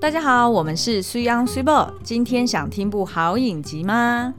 大家好，我们是水 ㄤ 水某。今天想听部好影集吗？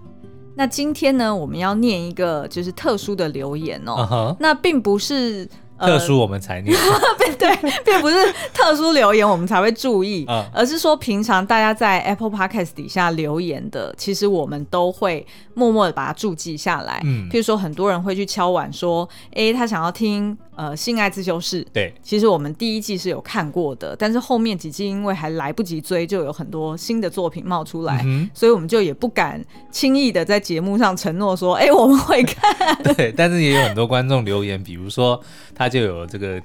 那今天呢，我们要念一个就是特殊的留言哦。Uh huh. 那并不是。特殊我们才念，对，并不是特殊留言我们才会注意，而是说平常大家在 Apple Podcast 底下留言的，其实我们都会默默的把它注记下来。嗯，譬如说很多人会去敲碗说，哎，他想要听呃《性爱自修室》，对，其实我们第一季是有看过的，但是后面几季因为还来不及追，就有很多新的作品冒出来，所以我们就也不敢轻易的在节目上承诺说，哎，我们会看。对，但是也有很多观众留言，比如说他。就有这个，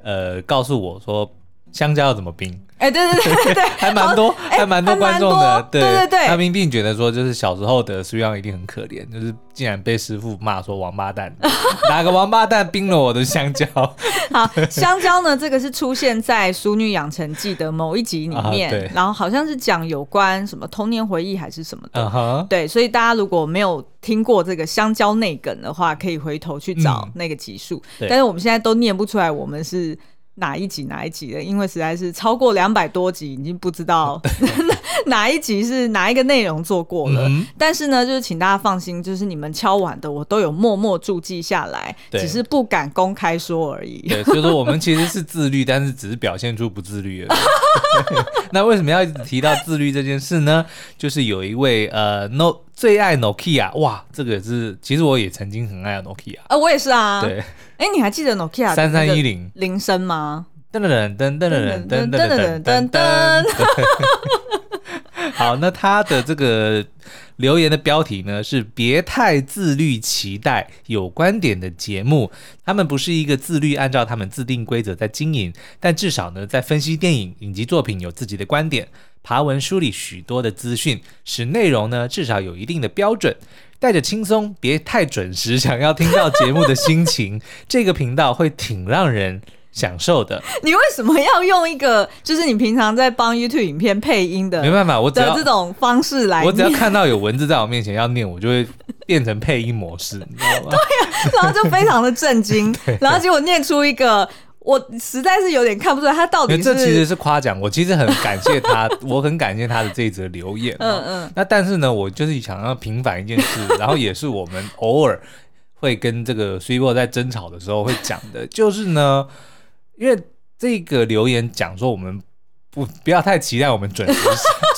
呃，告诉我说香蕉要怎么冰？哎、欸，对对对对 对，还蛮多，还蛮多观众的，对。对对，他们并觉得说，就是小时候的苏央一定很可怜，就是竟然被师傅骂说王八蛋，哪个王八蛋冰了我的香蕉？好，香蕉呢，这个是出现在《淑女养成记》的某一集里面，然后好像是讲有关什么童年回忆还是什么的，uh 对，所以大家如果没有听过这个香蕉内梗的话，可以回头去找那个集数，嗯、但是我们现在都念不出来，我们是。哪一集哪一集的？因为实在是超过两百多集，已经不知道 哪一集是哪一个内容做过了。嗯、但是呢，就是请大家放心，就是你们敲碗的，我都有默默注记下来，只是不敢公开说而已。对，所以说我们其实是自律，但是只是表现出不自律而已。那为什么要一直提到自律这件事呢？就是有一位呃，no 最爱 Nokia，哇，这个是其实我也曾经很爱 Nokia 啊，我也是啊。对，哎，你还记得 Nokia 三三一零铃声吗？噔噔噔噔噔噔噔噔噔噔噔。好，那他的这个留言的标题呢是“别太自律，期待有观点的节目”。他们不是一个自律，按照他们自定规则在经营，但至少呢，在分析电影、影集作品有自己的观点，爬文梳理许多的资讯，使内容呢至少有一定的标准。带着轻松，别太准时，想要听到节目的心情，这个频道会挺让人。享受的，你为什么要用一个就是你平常在帮 YouTube 影片配音的？没办法，我只要这种方式来，我只要看到有文字在我面前要念，我就会变成配音模式，你知道吗？对呀、啊，然后就非常的震惊，然后结果念出一个，我实在是有点看不出来他到底是。这其实是夸奖，我其实很感谢他，我很感谢他的这一则留言。嗯嗯。那但是呢，我就是想要平反一件事，然后也是我们偶尔会跟这个 Super 在争吵的时候会讲的，就是呢。因为这个留言讲说，我们不不要太期待我们准时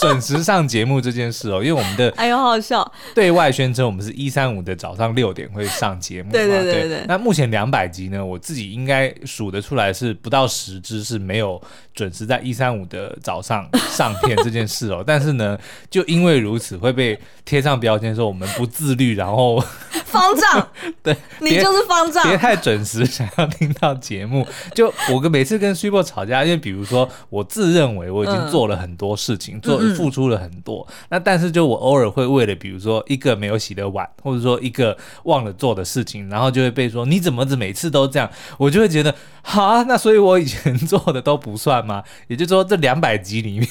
准时上节目这件事哦，因为我们的哎呦好好笑，对外宣称我们是一三五的早上六点会上节目，对对对对。那目前两百集呢，我自己应该数得出来是不到十支是没有准时在一三五的早上上片这件事哦，但是呢，就因为如此会被贴上标签说我们不自律，然后。方丈，对，你就是方丈，别太准时，想要听到节目。就我跟每次跟 Super 吵架，因为比如说我自认为我已经做了很多事情，嗯、做付出了很多，嗯、那但是就我偶尔会为了比如说一个没有洗的碗，或者说一个忘了做的事情，然后就会被说你怎么子每次都这样，我就会觉得好，那所以我以前 做的都不算吗？也就是说这两百集里面，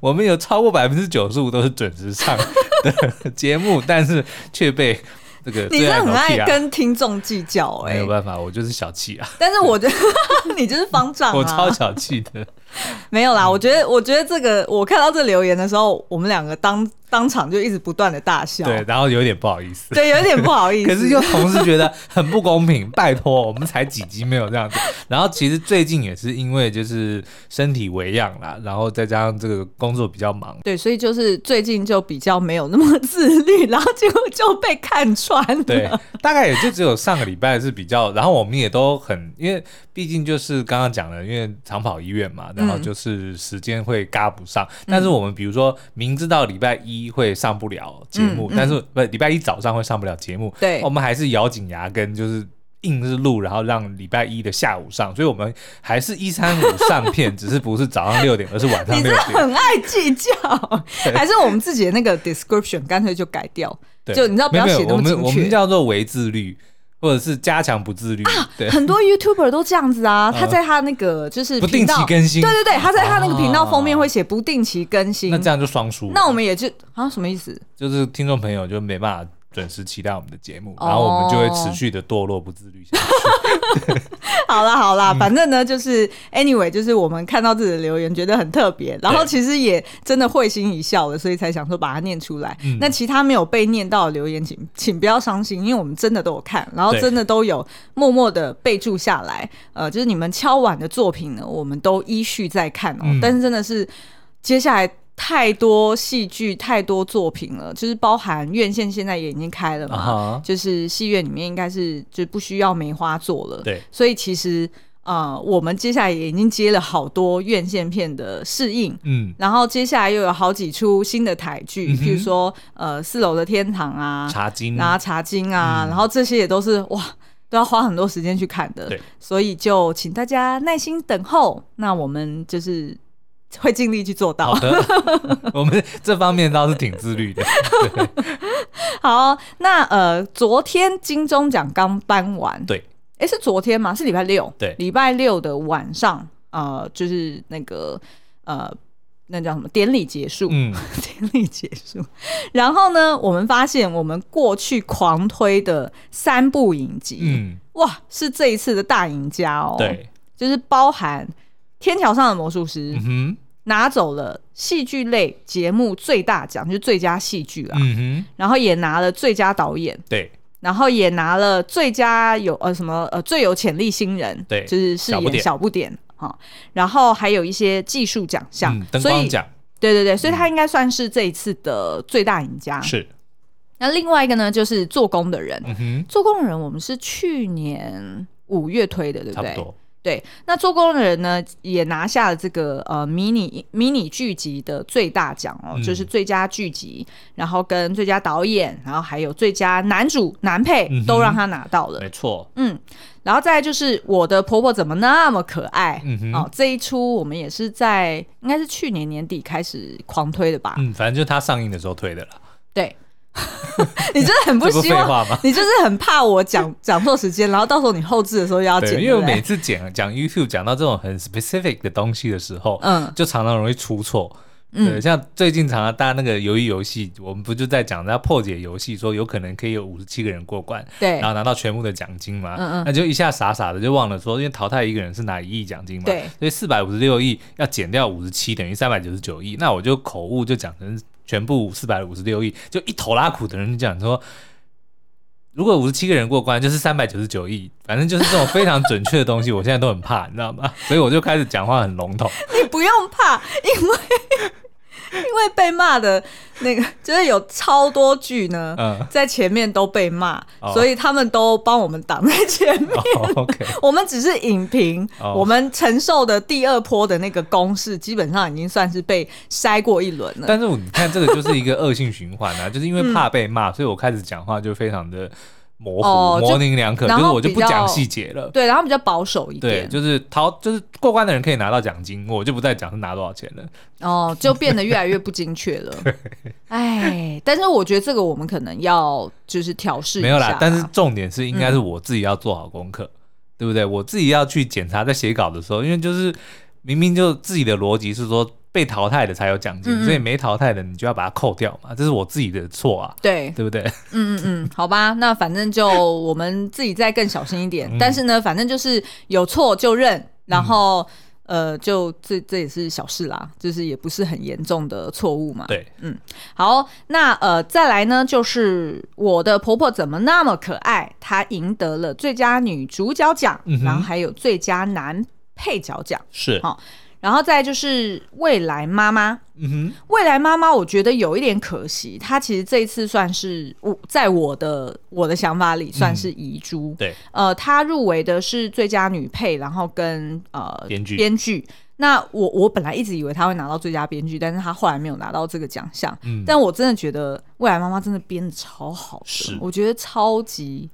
我们有超过百分之九十五都是准时上的节目，但是却被。这个你真的很爱跟听众计较哎、欸，没有办法，我就是小气啊。但是我觉得 你就是方丈啊，我超小气的。没有啦，我觉得，我觉得这个，我看到这留言的时候，我们两个当。当场就一直不断的大笑，对，然后有点不好意思，对，有点不好意思，可是又同时觉得很不公平。拜托，我们才几集没有这样子。然后其实最近也是因为就是身体为恙啦，然后再加上这个工作比较忙，对，所以就是最近就比较没有那么自律，然后结果就被看穿了。对，大概也就只有上个礼拜是比较，然后我们也都很，因为毕竟就是刚刚讲的，因为长跑医院嘛，然后就是时间会嘎不上。嗯、但是我们比如说明知道礼拜一。一会上不了节目，嗯嗯、但是不礼拜一早上会上不了节目，对，我们还是咬紧牙根，就是硬是录，然后让礼拜一的下午上，所以我们还是一三五上片，只是不是早上六点，而是晚上 六点。你很爱计较，对还是我们自己的那个 description 干脆就改掉，对就你知道不要写那么精确。我们我们叫做微自律。或者是加强不自律啊，对，很多 YouTuber 都这样子啊。他在他那个就是不定期更新，对对对，他在他那个频道封面会写不定期更新。那这样就双输。那我们也就啊，什么意思？就是听众朋友就没办法准时期待我们的节目，然后我们就会持续的堕落不自律下去。好啦好啦，反正呢就是 anyway，就是我们看到自己的留言觉得很特别，然后其实也真的会心一笑的，所以才想说把它念出来。那其他没有被念到的留言，请请不要伤心，因为我们真的都有看，然后真的都有默默的备注下来。呃，就是你们敲碗的作品呢，我们都依序在看哦。但是真的是接下来。太多戏剧，太多作品了，就是包含院线现在也已经开了嘛，uh huh. 就是戏院里面应该是就不需要梅花座了。对，所以其实呃，我们接下来也已经接了好多院线片的试映，嗯，然后接下来又有好几出新的台剧，比、嗯、哼如说呃四楼的天堂啊，茶金啊，茶经啊，嗯、然后这些也都是哇，都要花很多时间去看的。对，所以就请大家耐心等候。那我们就是。会尽力去做到。好的，我们这方面倒是挺自律的。好，那呃，昨天金钟奖刚颁完，对，哎，是昨天吗？是礼拜六，对，礼拜六的晚上，呃，就是那个呃，那叫什么典礼结束，嗯，典礼结束。然后呢，我们发现我们过去狂推的三部影集，嗯，哇，是这一次的大赢家哦，对，就是包含。天桥上的魔术师、嗯、拿走了戏剧类节目最大奖，就是最佳戏剧啊。嗯、哼然后也拿了最佳导演，对，然后也拿了最佳有呃什么呃最有潜力新人，对，就是饰演小不点哈。然后还有一些技术奖项，灯光奖，对对对，所以他应该算是这一次的最大赢家。是。那另外一个呢，就是做工的人，做工的人我们是去年五月推的，对不对？差不多。对，那做工的人呢，也拿下了这个呃迷你迷你剧集的最大奖哦，嗯、就是最佳剧集，然后跟最佳导演，然后还有最佳男主男配都让他拿到了，没错，嗯，然后再来就是我的婆婆怎么那么可爱，嗯哼哦，这一出我们也是在应该是去年年底开始狂推的吧，嗯，反正就是他上映的时候推的了，对。你真的很不希望，你就是很怕我讲 讲错时间，然后到时候你后置的时候又要剪。因为我每次讲讲 YouTube 讲到这种很 specific 的东西的时候，嗯，就常常容易出错。对，像最近常常大家那个鱿鱼游戏，我们不就在讲要破解游戏，说有可能可以有五十七个人过关，对，然后拿到全部的奖金嘛，嗯嗯，那就一下傻傻的就忘了说，因为淘汰一个人是拿一亿奖金嘛，对，所以四百五十六亿要减掉五十七，等于三百九十九亿，那我就口误就讲成。全部四百五十六亿，就一头拉苦的人讲说，如果五十七个人过关，就是三百九十九亿，反正就是这种非常准确的东西，我现在都很怕，你知道吗？所以我就开始讲话很笼统。你不用怕，因为。因为被骂的那个，就是有超多剧呢，嗯、在前面都被骂，哦、所以他们都帮我们挡在前面。哦、OK，我们只是影评，哦、我们承受的第二波的那个攻势，基本上已经算是被筛过一轮了。但是我你看，这个就是一个恶性循环啊，就是因为怕被骂，嗯、所以我开始讲话就非常的。模糊、哦、模棱两可，就是我就不讲细节了。对，然后比较保守一点。对，就是逃，就是过关的人可以拿到奖金，我就不再讲是拿多少钱了。哦，就变得越来越不精确了。哎，但是我觉得这个我们可能要就是调试一下。没有啦，但是重点是应该是我自己要做好功课，嗯、对不对？我自己要去检查在写稿的时候，因为就是明明就自己的逻辑是说。被淘汰的才有奖金，嗯嗯，所以没淘汰的你就要把它扣掉嘛，这是我自己的错啊，对对不对？嗯嗯嗯，好吧，那反正就我们自己再更小心一点，嗯、但是呢，反正就是有错就认，然后、嗯、呃，就这这也是小事啦，就是也不是很严重的错误嘛。对，嗯，好，那呃，再来呢，就是我的婆婆怎么那么可爱？她赢得了最佳女主角奖，嗯、然后还有最佳男配角奖，是好。然后再就是未来妈妈，嗯哼，未来妈妈，我觉得有一点可惜，她其实这一次算是我在我的我的想法里算是遗珠，嗯、对，呃，她入围的是最佳女配，然后跟呃编剧编剧。那我我本来一直以为她会拿到最佳编剧，但是她后来没有拿到这个奖项。嗯，但我真的觉得未来妈妈真的编的超好的，是，我觉得超级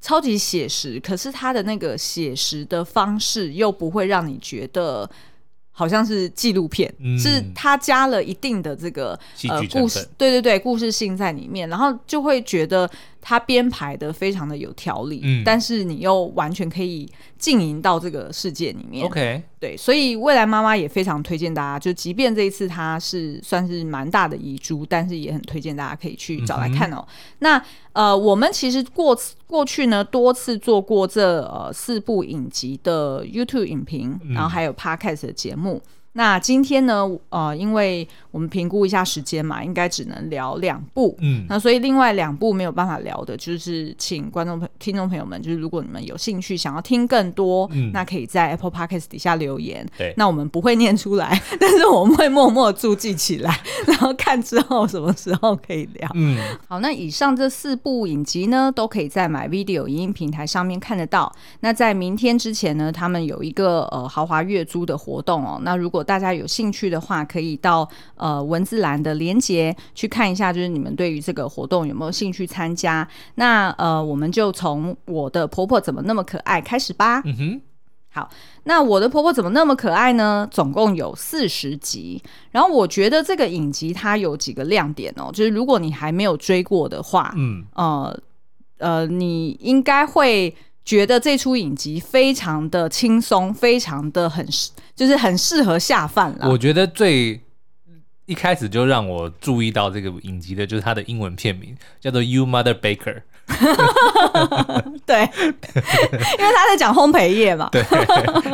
超级写实，可是她的那个写实的方式又不会让你觉得。好像是纪录片，嗯、是他加了一定的这个呃故事，对对对，故事性在里面，然后就会觉得它编排的非常的有条理，嗯，但是你又完全可以浸淫到这个世界里面。OK，对，所以未来妈妈也非常推荐大家，就即便这一次它是算是蛮大的遗珠，但是也很推荐大家可以去找来看哦。嗯、那呃，我们其实过过去呢多次做过这呃四部影集的 YouTube 影评，然后还有 Podcast 的节目。嗯那今天呢，呃，因为我们评估一下时间嘛，应该只能聊两部，嗯，那所以另外两部没有办法聊的，就是请观众朋听众朋友们，就是如果你们有兴趣想要听更多，嗯，那可以在 Apple Podcast 底下留言，对，那我们不会念出来，但是我们会默默注记起来，然后看之后什么时候可以聊，嗯，好，那以上这四部影集呢，都可以在 MyVideo 影音平台上面看得到。那在明天之前呢，他们有一个呃豪华月租的活动哦，那如果大家有兴趣的话，可以到呃文字栏的连接去看一下，就是你们对于这个活动有没有兴趣参加？那呃，我们就从我的婆婆怎么那么可爱开始吧。嗯哼，好，那我的婆婆怎么那么可爱呢？总共有四十集，然后我觉得这个影集它有几个亮点哦，就是如果你还没有追过的话，嗯呃呃，你应该会。觉得这出影集非常的轻松，非常的很就是很适合下饭了。我觉得最一开始就让我注意到这个影集的就是它的英文片名叫做《You Mother Baker》。对，因为他在讲烘焙业嘛。对，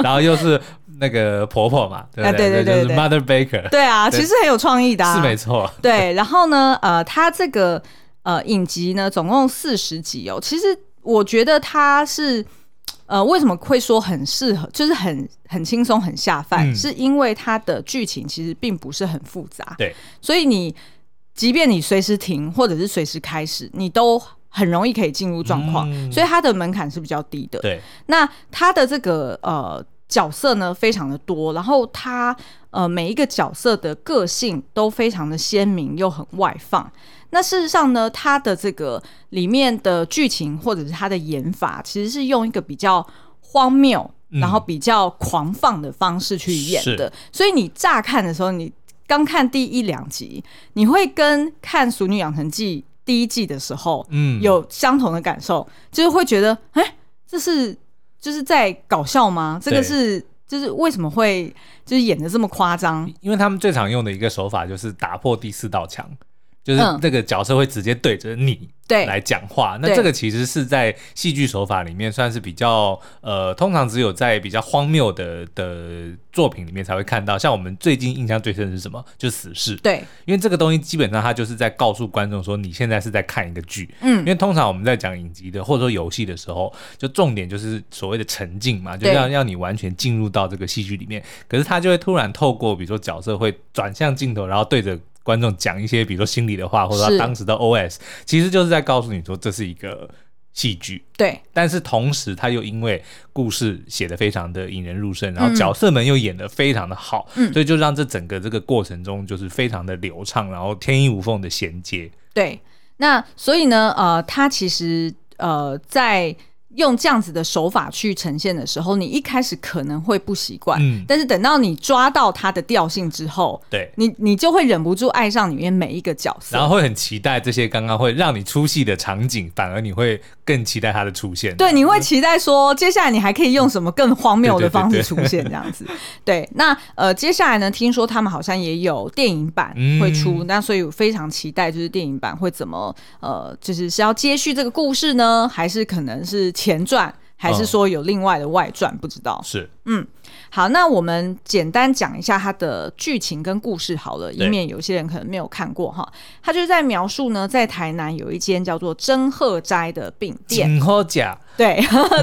然后又是那个婆婆嘛，对对对对，就是 Mother Baker。对啊，其实很有创意的啊，是没错。对，然后呢，呃，他这个呃影集呢，总共四十集哦，其实。我觉得它是，呃，为什么会说很适合，就是很很轻松、很下饭，嗯、是因为它的剧情其实并不是很复杂，对，所以你即便你随时停或者是随时开始，你都很容易可以进入状况，嗯、所以它的门槛是比较低的。对，那它的这个呃角色呢，非常的多，然后它呃每一个角色的个性都非常的鲜明又很外放。那事实上呢，它的这个里面的剧情或者是它的演法，其实是用一个比较荒谬，嗯、然后比较狂放的方式去演的。是所以你乍看的时候，你刚看第一两集，你会跟看《熟女养成记》第一季的时候，嗯，有相同的感受，就是会觉得，哎、欸，这是就是在搞笑吗？这个是对就是为什么会就是演的这么夸张？因为他们最常用的一个手法就是打破第四道墙。就是那个角色会直接对着你对来讲话，那这个其实是在戏剧手法里面算是比较呃，通常只有在比较荒谬的的作品里面才会看到。像我们最近印象最深的是什么？就是死侍。对，因为这个东西基本上它就是在告诉观众说，你现在是在看一个剧。嗯，因为通常我们在讲影集的或者说游戏的时候，就重点就是所谓的沉浸嘛，就要让你完全进入到这个戏剧里面。可是他就会突然透过，比如说角色会转向镜头，然后对着。观众讲一些，比如说心里的话，或者他当时的 OS，其实就是在告诉你说这是一个戏剧。对，但是同时他又因为故事写的非常的引人入胜，然后角色们又演的非常的好，嗯，所以就让这整个这个过程中就是非常的流畅，然后天衣无缝的衔接。对，那所以呢，呃，他其实呃在。用这样子的手法去呈现的时候，你一开始可能会不习惯，嗯，但是等到你抓到它的调性之后，对，你你就会忍不住爱上里面每一个角色，然后会很期待这些刚刚会让你出戏的场景，反而你会更期待它的出现。对，你会期待说接下来你还可以用什么更荒谬的方式出现这样子。对，那呃接下来呢，听说他们好像也有电影版会出，嗯、那所以我非常期待就是电影版会怎么呃，就是是要接续这个故事呢，还是可能是。前传还是说有另外的外传？嗯、不知道。是，嗯，好，那我们简单讲一下它的剧情跟故事好了，以免有些人可能没有看过哈。他就是在描述呢，在台南有一间叫做真鹤斋的饼店。真鹤斋，对，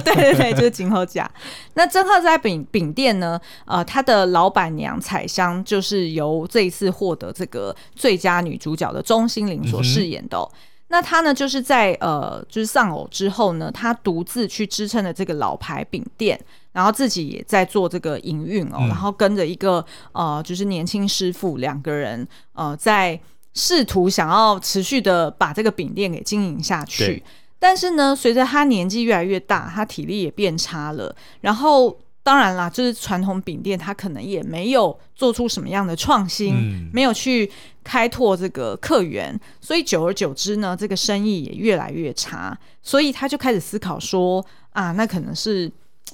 对对对，就是真鹤甲。那真鹤斋饼饼店呢，呃，他的老板娘彩香就是由这一次获得这个最佳女主角的钟欣凌所饰演的、哦。嗯那他呢，就是在呃，就是丧偶之后呢，他独自去支撑了这个老牌饼店，然后自己也在做这个营运哦，嗯、然后跟着一个呃，就是年轻师傅两个人呃，在试图想要持续的把这个饼店给经营下去。但是呢，随着他年纪越来越大，他体力也变差了，然后当然啦，就是传统饼店，它可能也没有做出什么样的创新，嗯、没有去开拓这个客源，所以久而久之呢，这个生意也越来越差。所以他就开始思考说啊，那可能是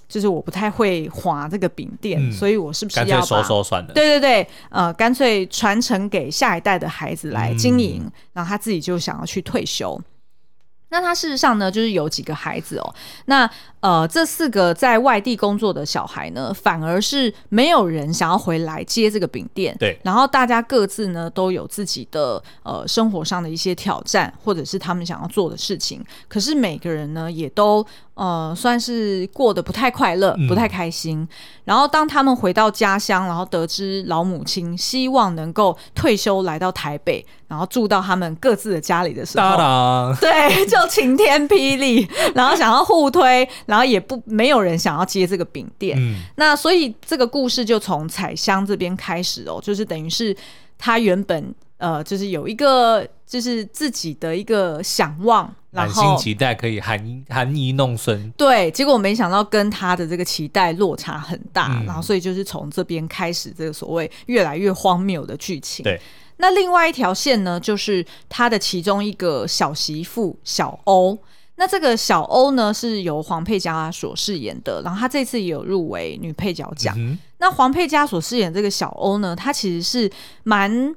就是我不太会划这个饼店，嗯、所以我是不是要收收算了？对对对，呃，干脆传承给下一代的孩子来经营，嗯、然后他自己就想要去退休。那他事实上呢，就是有几个孩子哦。那呃，这四个在外地工作的小孩呢，反而是没有人想要回来接这个饼店。对。然后大家各自呢都有自己的呃生活上的一些挑战，或者是他们想要做的事情。可是每个人呢，也都呃算是过得不太快乐，不太开心。嗯。然后当他们回到家乡，然后得知老母亲希望能够退休来到台北，然后住到他们各自的家里的时候，对，就晴天霹雳，然后想要互推。然后也不没有人想要接这个饼店，嗯、那所以这个故事就从彩香这边开始哦，就是等于是他原本呃就是有一个就是自己的一个想望，满心期待可以含含饴弄孙，对，结果没想到跟他的这个期待落差很大，嗯、然后所以就是从这边开始这个所谓越来越荒谬的剧情。对，那另外一条线呢，就是他的其中一个小媳妇小欧。那这个小欧呢，是由黄佩嘉所饰演的，然后他这次也有入围女配角奖。嗯、那黄佩嘉所饰演这个小欧呢，她其实是蛮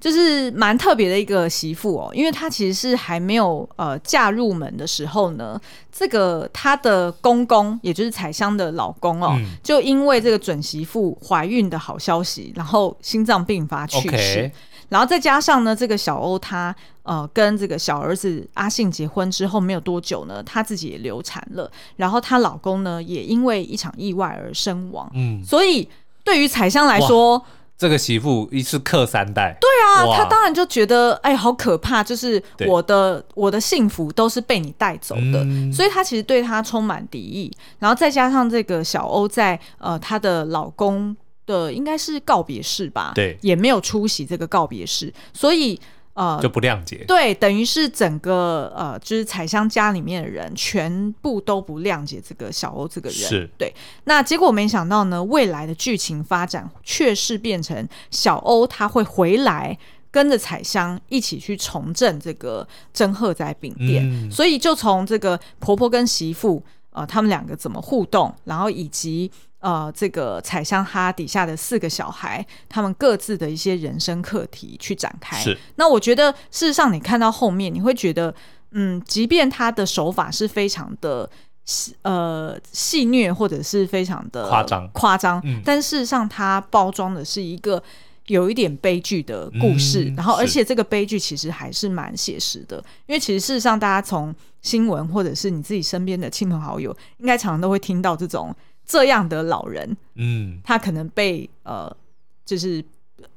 就是蛮特别的一个媳妇哦，因为她其实是还没有呃嫁入门的时候呢，这个她的公公，也就是彩香的老公哦，嗯、就因为这个准媳妇怀孕的好消息，然后心脏病发去世。Okay 然后再加上呢，这个小欧她呃跟这个小儿子阿信结婚之后没有多久呢，她自己也流产了，然后她老公呢也因为一场意外而身亡。嗯，所以对于彩香来说，这个媳妇一次克三代。对啊，她当然就觉得哎，好可怕，就是我的我的幸福都是被你带走的，嗯、所以她其实对她充满敌意。然后再加上这个小欧在呃她的老公。的应该是告别式吧，对，也没有出席这个告别式，所以呃就不谅解，对，等于是整个呃就是彩香家里面的人全部都不谅解这个小欧这个人，是。对。那结果没想到呢，未来的剧情发展却是变成小欧他会回来跟着彩香一起去重振这个珍鹤仔饼店，嗯、所以就从这个婆婆跟媳妇呃他们两个怎么互动，然后以及。呃，这个彩香哈底下的四个小孩，他们各自的一些人生课题去展开。是，那我觉得事实上，你看到后面，你会觉得，嗯，即便他的手法是非常的呃戏虐，或者是非常的夸张夸张，嗯、但事实上，它包装的是一个有一点悲剧的故事。嗯、然后，而且这个悲剧其实还是蛮写实的，因为其实事实上，大家从新闻或者是你自己身边的亲朋好友，应该常常都会听到这种。这样的老人，嗯，他可能被呃，就是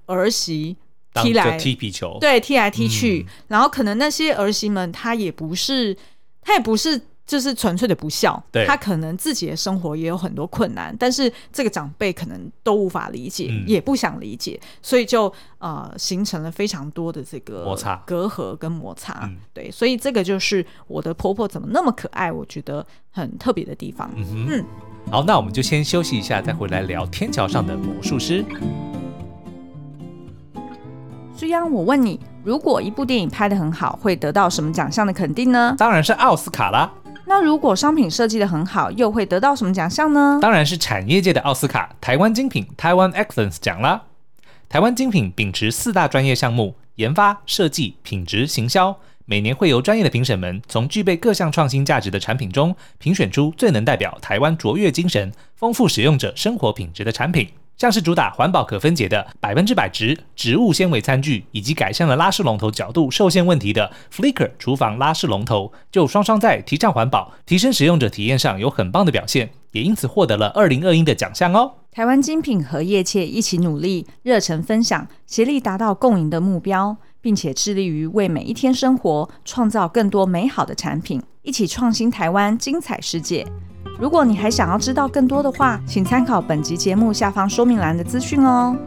儿媳踢来踢皮球，对，踢来踢去，嗯、然后可能那些儿媳们，她也不是，她也不是。就是纯粹的不孝，对。他可能自己的生活也有很多困难，但是这个长辈可能都无法理解，嗯、也不想理解，所以就呃形成了非常多的这个摩擦、隔阂跟摩擦。嗯、对，所以这个就是我的婆婆怎么那么可爱，我觉得很特别的地方。嗯好，那我们就先休息一下，再回来聊《天桥上的魔术师》。书央，我问你，如果一部电影拍得很好，会得到什么奖项的肯定呢？当然是奥斯卡啦。那如果商品设计得很好，又会得到什么奖项呢？当然是产业界的奥斯卡——台湾精品台湾 Excellence 奖啦。台湾精品秉持四大专业项目：研发、设计、品质、行销，每年会由专业的评审们从具备各项创新价值的产品中，评选出最能代表台湾卓越精神、丰富使用者生活品质的产品。像是主打环保可分解的百分之百植植物纤维餐具，以及改善了拉式龙头角度受限问题的 Flicker 厨房拉式龙头，就双双在提倡环保、提升使用者体验上有很棒的表现，也因此获得了二零二一的奖项哦。台湾精品和业界一起努力，热忱分享，协力达到共赢的目标，并且致力于为每一天生活创造更多美好的产品，一起创新台湾精彩世界。如果你还想要知道更多的话，请参考本集节目下方说明栏的资讯哦。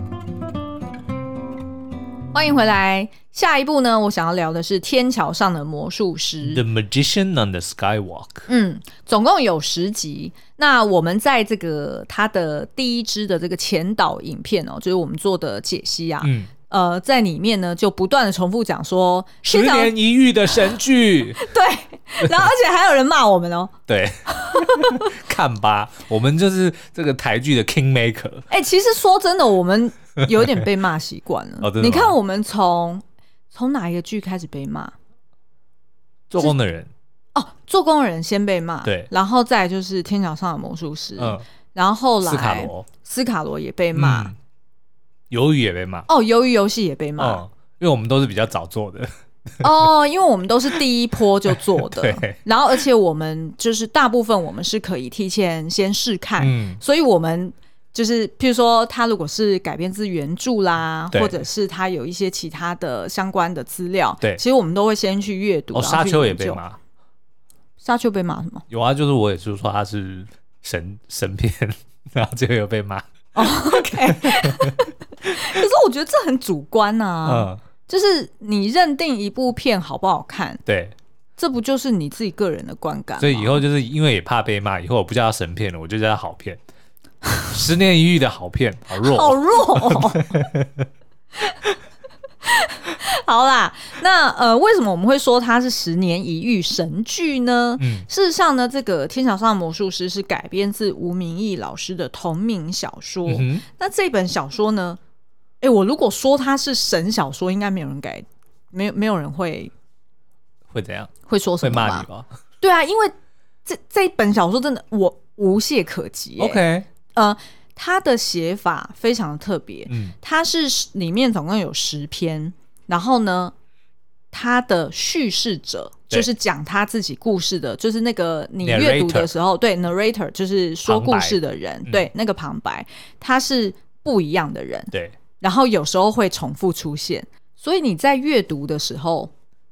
欢迎回来。下一步呢，我想要聊的是《天桥上的魔术师》（The Magician on the Skywalk）。嗯，总共有十集。那我们在这个他的第一支的这个前导影片哦，就是我们做的解析啊。嗯。呃，在里面呢，就不断的重复讲说十年一遇的神剧，对，然后而且还有人骂我们哦，对，看吧，我们就是这个台剧的 King Maker。哎、欸，其实说真的，我们有点被骂习惯了。哦，你看，我们从从哪一个剧开始被骂？做工的人。哦，做工的人先被骂，对，然后再就是天桥上的魔术师，嗯，然后后来斯卡罗，斯卡罗也被骂。嗯鱿鱼也被骂。哦，鱿鱼游戏也被骂，哦，因为我们都是比较早做的。哦，因为我们都是第一波就做的，对，然后而且我们就是大部分我们是可以提前先试看，嗯，所以我们就是譬如说他如果是改编自原著啦，或者是他有一些其他的相关的资料，对，其实我们都会先去阅读。哦，沙丘也被骂，沙丘被骂什么？有啊，就是我也是说他是神神片，然后最后又被骂。哦，OK。可是我觉得这很主观啊，嗯，就是你认定一部片好不好看，对，这不就是你自己个人的观感？所以以后就是因为也怕被骂，以后我不叫它神片了，我就叫它好片，十年一遇的好片，好弱，好弱。好啦，那呃，为什么我们会说它是十年一遇神剧呢？嗯，事实上呢，这个《天桥上的魔术师》是改编自吴明义老师的同名小说。嗯、那这本小说呢？哎、欸，我如果说它是神小说，应该没有人改，没有没有人会会怎样？会说什么？会骂你吧？对啊，因为这这一本小说真的我无懈可击。OK，呃，它的写法非常的特别。嗯，它是里面总共有十篇。然后呢，他的叙事者就是讲他自己故事的，就是那个你阅读的时候，对 narrator 就是说故事的人，对、嗯、那个旁白，他是不一样的人，对，然后有时候会重复出现，所以你在阅读的时候。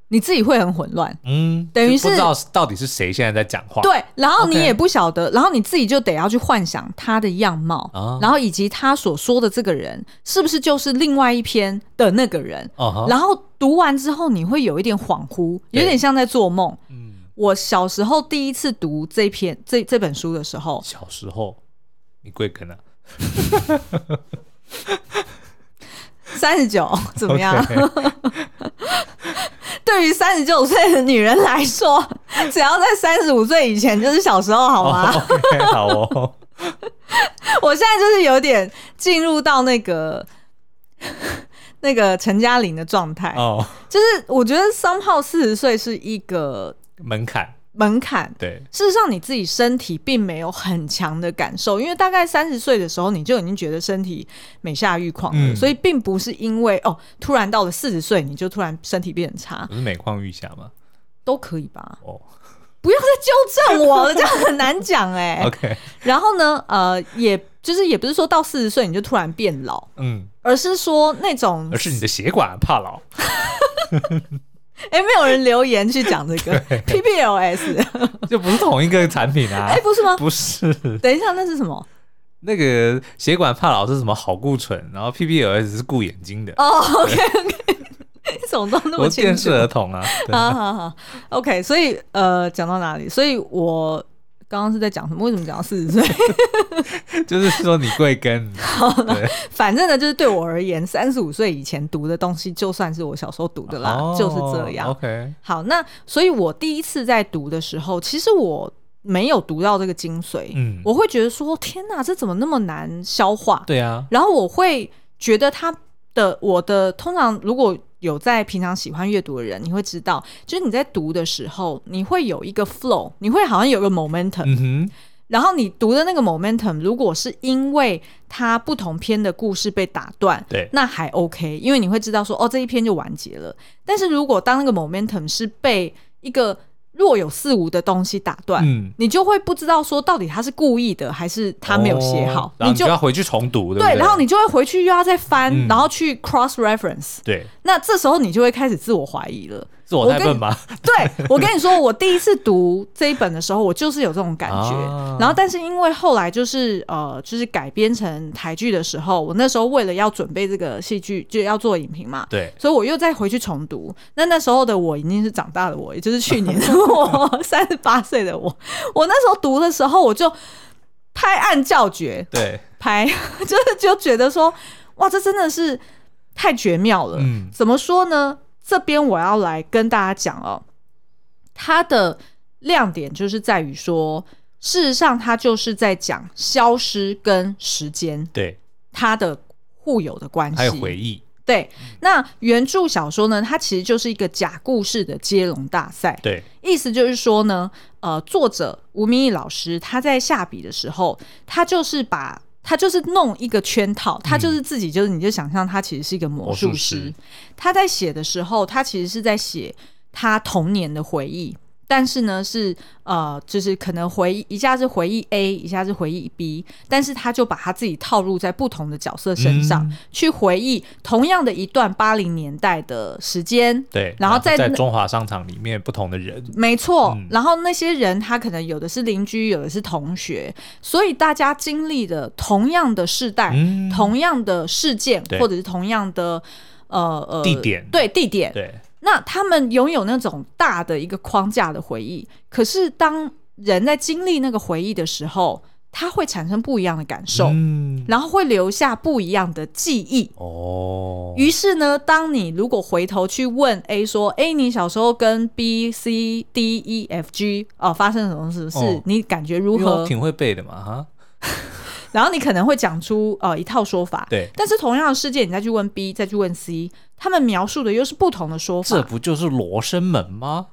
你自己会很混乱，嗯，等于是不知道到底是谁现在在讲话，对，然后你也不晓得然后你自己就得要去幻想他的样貌，啊、然后以及他所说的这个人是不是就是另外一篇的那个人，啊、然后读完之后你会有一点恍惚，有点像在做梦。嗯，我小时候第一次读这篇这这本书的时候，小时候你贵庚啊？三十九 怎么样. 对于三十九岁的女人来说，只要在三十五岁以前就是小时候，好吗？Oh, okay, 好哦。我现在就是有点进入到那个那个陈嘉玲的状态哦，oh. 就是我觉得 somehow 四十岁是一个门槛。门槛对，事实上你自己身体并没有很强的感受，因为大概三十岁的时候你就已经觉得身体每下愈况了，嗯、所以并不是因为哦，突然到了四十岁你就突然身体变差，不是每况愈下吗？都可以吧？哦，不要再纠正我了，这样很难讲哎、欸。OK，然后呢，呃，也就是也不是说到四十岁你就突然变老，嗯，而是说那种，而是你的血管怕老。哎，没有人留言去讲这个 PPLS，就不是同一个产品啊？哎，不是吗？不是。等一下，那是什么？那个血管怕老是什么好固醇，然后 PPLS 是顾眼睛的。哦，OK OK，你怎么都那么清楚？我电视儿童啊。好好好，OK。所以呃，讲到哪里？所以我。刚刚是在讲什么？为什么讲到四十岁？就是说你贵庚。好了，对反正呢，就是对我而言，三十五岁以前读的东西，就算是我小时候读的啦，哦、就是这样。OK。好，那所以我第一次在读的时候，其实我没有读到这个精髓。嗯，我会觉得说，天哪，这怎么那么难消化？对啊。然后我会觉得他的我的通常如果。有在平常喜欢阅读的人，你会知道，就是你在读的时候，你会有一个 flow，你会好像有个 momentum，嗯哼，然后你读的那个 momentum，如果是因为它不同篇的故事被打断，对，那还 OK，因为你会知道说，哦，这一篇就完结了。但是如果当那个 momentum 是被一个若有似无的东西打断，嗯，你就会不知道说到底他是故意的还是他没有写好，哦、你就要回去重读，对，对，然后你就会回去又要再翻，嗯、然后去 cross reference，对，那这时候你就会开始自我怀疑了，是我太笨吧？对，我跟你说，我第一次读这一本的时候，我就是有这种感觉。啊、然后，但是因为后来就是呃，就是改编成台剧的时候，我那时候为了要准备这个戏剧，就要做影评嘛。对，所以我又再回去重读。那那时候的我已经是长大的我，也就是去年的 我，三十八岁的我。我那时候读的时候，我就拍案叫绝。对，拍 就是就觉得说，哇，这真的是太绝妙了。嗯，怎么说呢？这边我要来跟大家讲哦，它的亮点就是在于说，事实上它就是在讲消失跟时间，对它的互有的关系，还有回忆。对，那原著小说呢，它其实就是一个假故事的接龙大赛。对，意思就是说呢，呃，作者吴明义老师他在下笔的时候，他就是把。他就是弄一个圈套，他就是自己，就是你就想象他其实是一个魔术师。他在写的时候，他其实是在写他童年的回忆。但是呢，是呃，就是可能回忆一下是回忆 A，一下是回忆 B，但是他就把他自己套入在不同的角色身上，嗯、去回忆同样的一段八零年代的时间。对，然后在在中华商场里面不同的人，没错。嗯、然后那些人他可能有的是邻居，有的是同学，所以大家经历的同样的世代、嗯、同样的事件，或者是同样的呃呃地点，对地点，对。那他们拥有那种大的一个框架的回忆，可是当人在经历那个回忆的时候，他会产生不一样的感受，嗯，然后会留下不一样的记忆。哦，于是呢，当你如果回头去问 A 说：“哎，你小时候跟 B、C、D、E、F、G 哦发生什么事？是、哦、你感觉如何？”挺会背的嘛，哈。然后你可能会讲出呃一套说法，对。但是同样的事件，你再去问 B，再去问 C，他们描述的又是不同的说法。这不就是罗生门吗？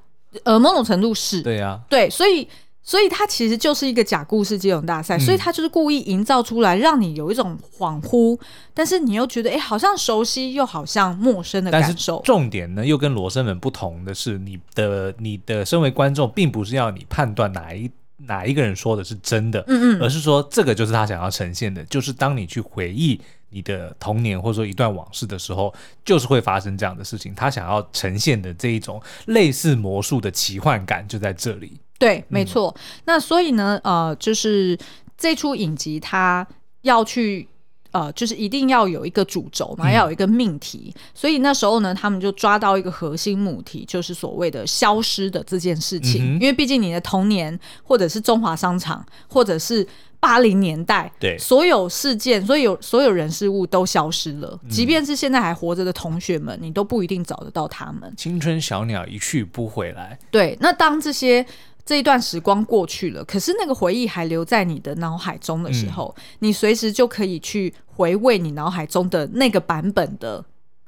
呃，某种程度是。对呀、啊。对，所以，所以它其实就是一个假故事接龙大赛，嗯、所以他就是故意营造出来，让你有一种恍惚，但是你又觉得哎，好像熟悉，又好像陌生的感受。重点呢，又跟罗生门不同的是，你的你的身为观众，并不是要你判断哪一。哪一个人说的是真的？嗯嗯，而是说这个就是他想要呈现的，就是当你去回忆你的童年或者说一段往事的时候，就是会发生这样的事情。他想要呈现的这一种类似魔术的奇幻感就在这里。对，没错。嗯、那所以呢，呃，就是这出影集他要去。呃，就是一定要有一个主轴嘛，要有一个命题，嗯、所以那时候呢，他们就抓到一个核心母题，就是所谓的消失的这件事情。嗯、因为毕竟你的童年，或者是中华商场，或者是八零年代，对，所有事件，所有所有人事物都消失了。嗯、即便是现在还活着的同学们，你都不一定找得到他们。青春小鸟一去不回来。对，那当这些。这一段时光过去了，可是那个回忆还留在你的脑海中的时候，嗯、你随时就可以去回味你脑海中的那个版本的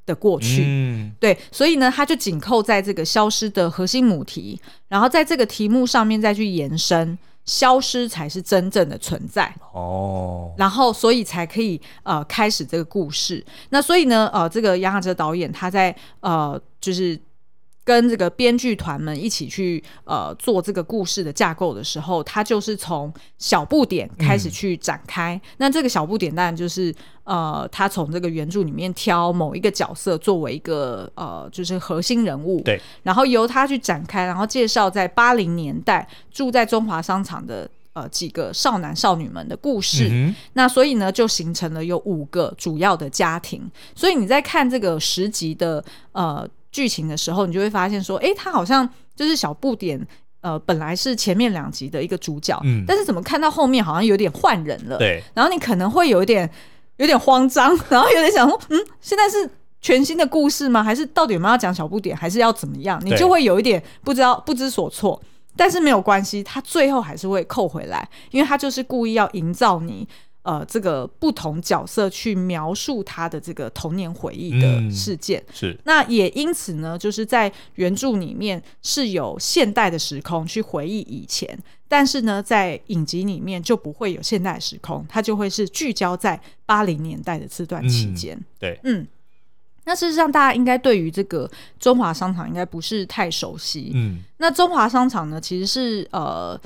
的过去。嗯，对，所以呢，它就紧扣在这个消失的核心母题，然后在这个题目上面再去延伸，消失才是真正的存在。哦，然后所以才可以呃开始这个故事。那所以呢，呃，这个杨雅哲导演他在呃就是。跟这个编剧团们一起去呃做这个故事的架构的时候，他就是从小不点开始去展开。嗯、那这个小不点当然就是呃，他从这个原著里面挑某一个角色作为一个呃，就是核心人物。对。然后由他去展开，然后介绍在八零年代住在中华商场的呃几个少男少女们的故事。嗯、那所以呢，就形成了有五个主要的家庭。所以你在看这个十集的呃。剧情的时候，你就会发现说，哎，他好像就是小不点，呃，本来是前面两集的一个主角，嗯，但是怎么看到后面好像有点换人了，对，然后你可能会有一点有点慌张，然后有点想说，嗯，现在是全新的故事吗？还是到底我们要讲小不点，还是要怎么样？你就会有一点不知道不知所措，但是没有关系，他最后还是会扣回来，因为他就是故意要营造你。呃，这个不同角色去描述他的这个童年回忆的事件，嗯、是那也因此呢，就是在原著里面是有现代的时空去回忆以前，但是呢，在影集里面就不会有现代时空，它就会是聚焦在八零年代的这段期间。嗯、对，嗯，那事实上大家应该对于这个中华商场应该不是太熟悉。嗯，那中华商场呢，其实是呃。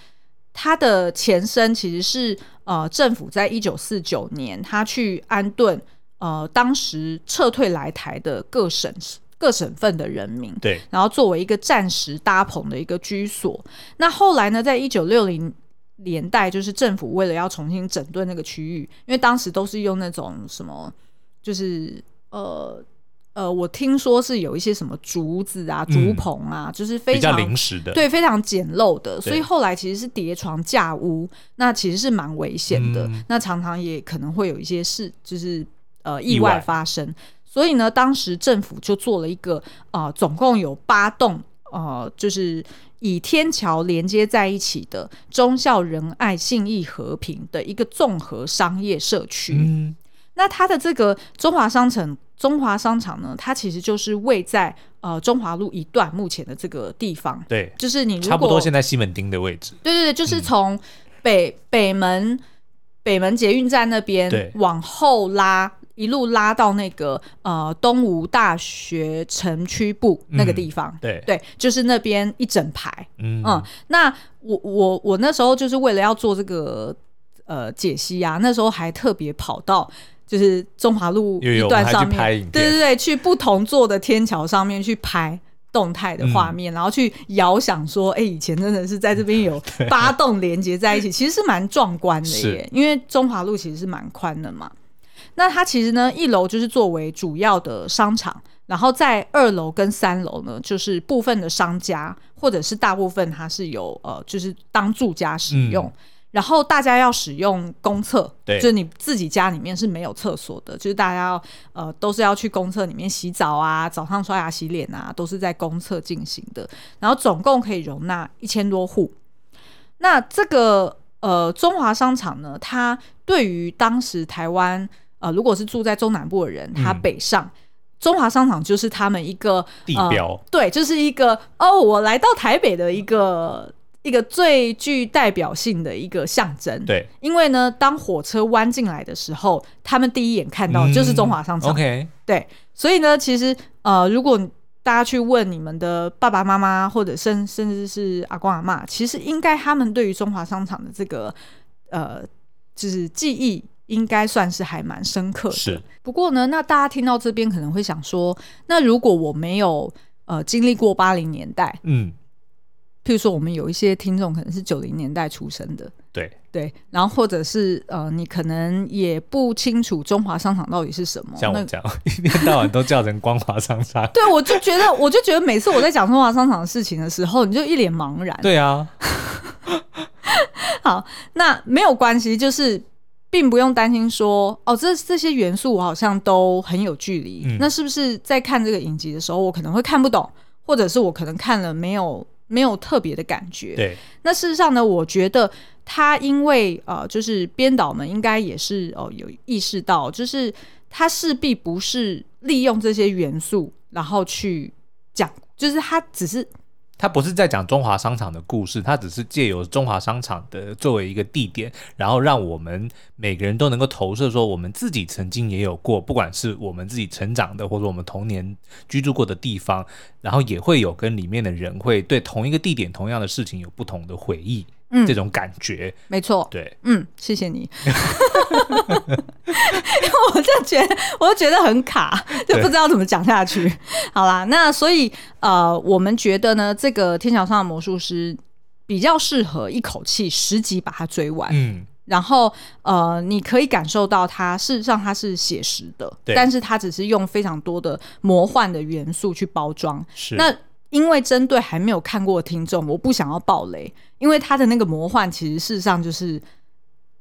它的前身其实是呃，政府在一九四九年，他去安顿呃，当时撤退来台的各省各省份的人民。对，然后作为一个暂时搭棚的一个居所。那后来呢，在一九六零年代，就是政府为了要重新整顿那个区域，因为当时都是用那种什么，就是呃。呃，我听说是有一些什么竹子啊、竹棚啊，嗯、就是非常临时的，对，非常简陋的，所以后来其实是叠床架屋，那其实是蛮危险的，嗯、那常常也可能会有一些事，就是呃意外发生。所以呢，当时政府就做了一个呃，总共有八栋呃，就是以天桥连接在一起的忠孝仁爱信义和平的一个综合商业社区。嗯那它的这个中华商城、中华商场呢，它其实就是位在呃中华路一段目前的这个地方。对，就是你差不多现在西门町的位置。对对对，就是从北、嗯、北门北门捷运站那边往后拉，一路拉到那个呃东吴大学城区部那个地方。嗯、对对，就是那边一整排。嗯嗯，那我我我那时候就是为了要做这个呃解析啊，那时候还特别跑到。就是中华路一段上面，对对对，去不同座的天桥上面去拍动态的画面，嗯、然后去遥想说，哎、欸，以前真的是在这边有 八栋连接在一起，其实是蛮壮观的耶。因为中华路其实是蛮宽的嘛。那它其实呢，一楼就是作为主要的商场，然后在二楼跟三楼呢，就是部分的商家或者是大部分它是有呃，就是当住家使用。嗯然后大家要使用公厕，对，就是你自己家里面是没有厕所的，就是大家要呃都是要去公厕里面洗澡啊，早上刷牙洗脸啊，都是在公厕进行的。然后总共可以容纳一千多户。那这个呃中华商场呢，它对于当时台湾呃如果是住在中南部的人，他北上、嗯、中华商场就是他们一个地标、呃，对，就是一个哦，我来到台北的一个。一个最具代表性的一个象征，对，因为呢，当火车弯进来的时候，他们第一眼看到就是中华商场。嗯、OK，对，所以呢，其实呃，如果大家去问你们的爸爸妈妈，或者甚甚至是阿公阿嬷，其实应该他们对于中华商场的这个呃，就是记忆，应该算是还蛮深刻的。是，不过呢，那大家听到这边可能会想说，那如果我没有呃经历过八零年代，嗯。譬如说，我们有一些听众可能是九零年代出生的，对对，然后或者是呃，你可能也不清楚中华商场到底是什么，像我讲，那 一天到晚都叫成光华商场。对，我就觉得，我就觉得每次我在讲中华商场的事情的时候，你就一脸茫然。对啊，好，那没有关系，就是并不用担心说，哦，这这些元素我好像都很有距离。嗯、那是不是在看这个影集的时候，我可能会看不懂，或者是我可能看了没有？没有特别的感觉。对，那事实上呢，我觉得他因为呃，就是编导们应该也是哦、呃，有意识到，就是他势必不是利用这些元素，然后去讲，就是他只是。他不是在讲中华商场的故事，他只是借由中华商场的作为一个地点，然后让我们每个人都能够投射说，我们自己曾经也有过，不管是我们自己成长的，或者我们童年居住过的地方，然后也会有跟里面的人会对同一个地点、同样的事情有不同的回忆。嗯，这种感觉。没错，对，嗯，谢谢你，因为我就觉得，我就觉得很卡，就不知道怎么讲下去。好啦，那所以呃，我们觉得呢，这个《天桥上的魔术师》比较适合一口气十集把它追完，嗯，然后呃，你可以感受到它事实上它是写实的，对。但是它只是用非常多的魔幻的元素去包装，是。那。因为针对还没有看过的听众，我不想要爆雷，因为他的那个魔幻其实事实上就是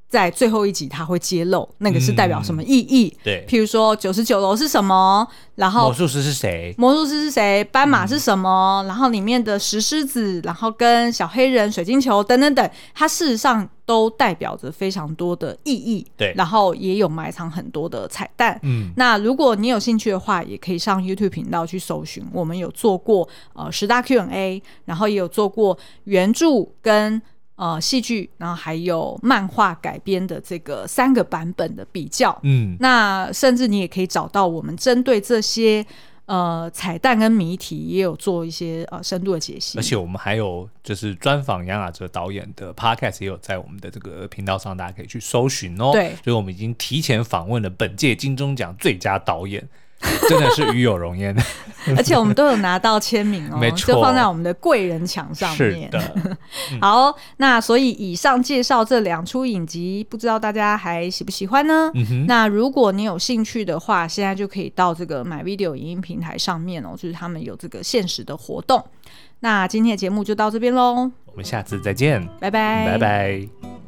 在最后一集他会揭露那个是代表什么意义。嗯、对，譬如说九十九楼是什么，然后魔术师是谁？魔术师是谁？斑马是什么？嗯、然后里面的石狮子，然后跟小黑人、水晶球等等等，它事实上。都代表着非常多的意义，对，然后也有埋藏很多的彩蛋，嗯，那如果你有兴趣的话，也可以上 YouTube 频道去搜寻，我们有做过呃十大 Q&A，然后也有做过原著跟呃戏剧，然后还有漫画改编的这个三个版本的比较，嗯，那甚至你也可以找到我们针对这些。呃，彩蛋跟谜题也有做一些呃深度的解析，而且我们还有就是专访杨雅哲导演的 podcast 也有在我们的这个频道上，大家可以去搜寻哦。对，所以我们已经提前访问了本届金钟奖最佳导演。真的是与有荣焉。而且我们都有拿到签名哦，没错，就放在我们的贵人墙上面。是的。好，那所以以上介绍这两出影集，不知道大家还喜不喜欢呢？嗯。那如果你有兴趣的话，现在就可以到这个 MyVideo 影音平台上面哦，就是他们有这个限时的活动。那今天的节目就到这边喽，我们下次再见，拜拜，拜拜。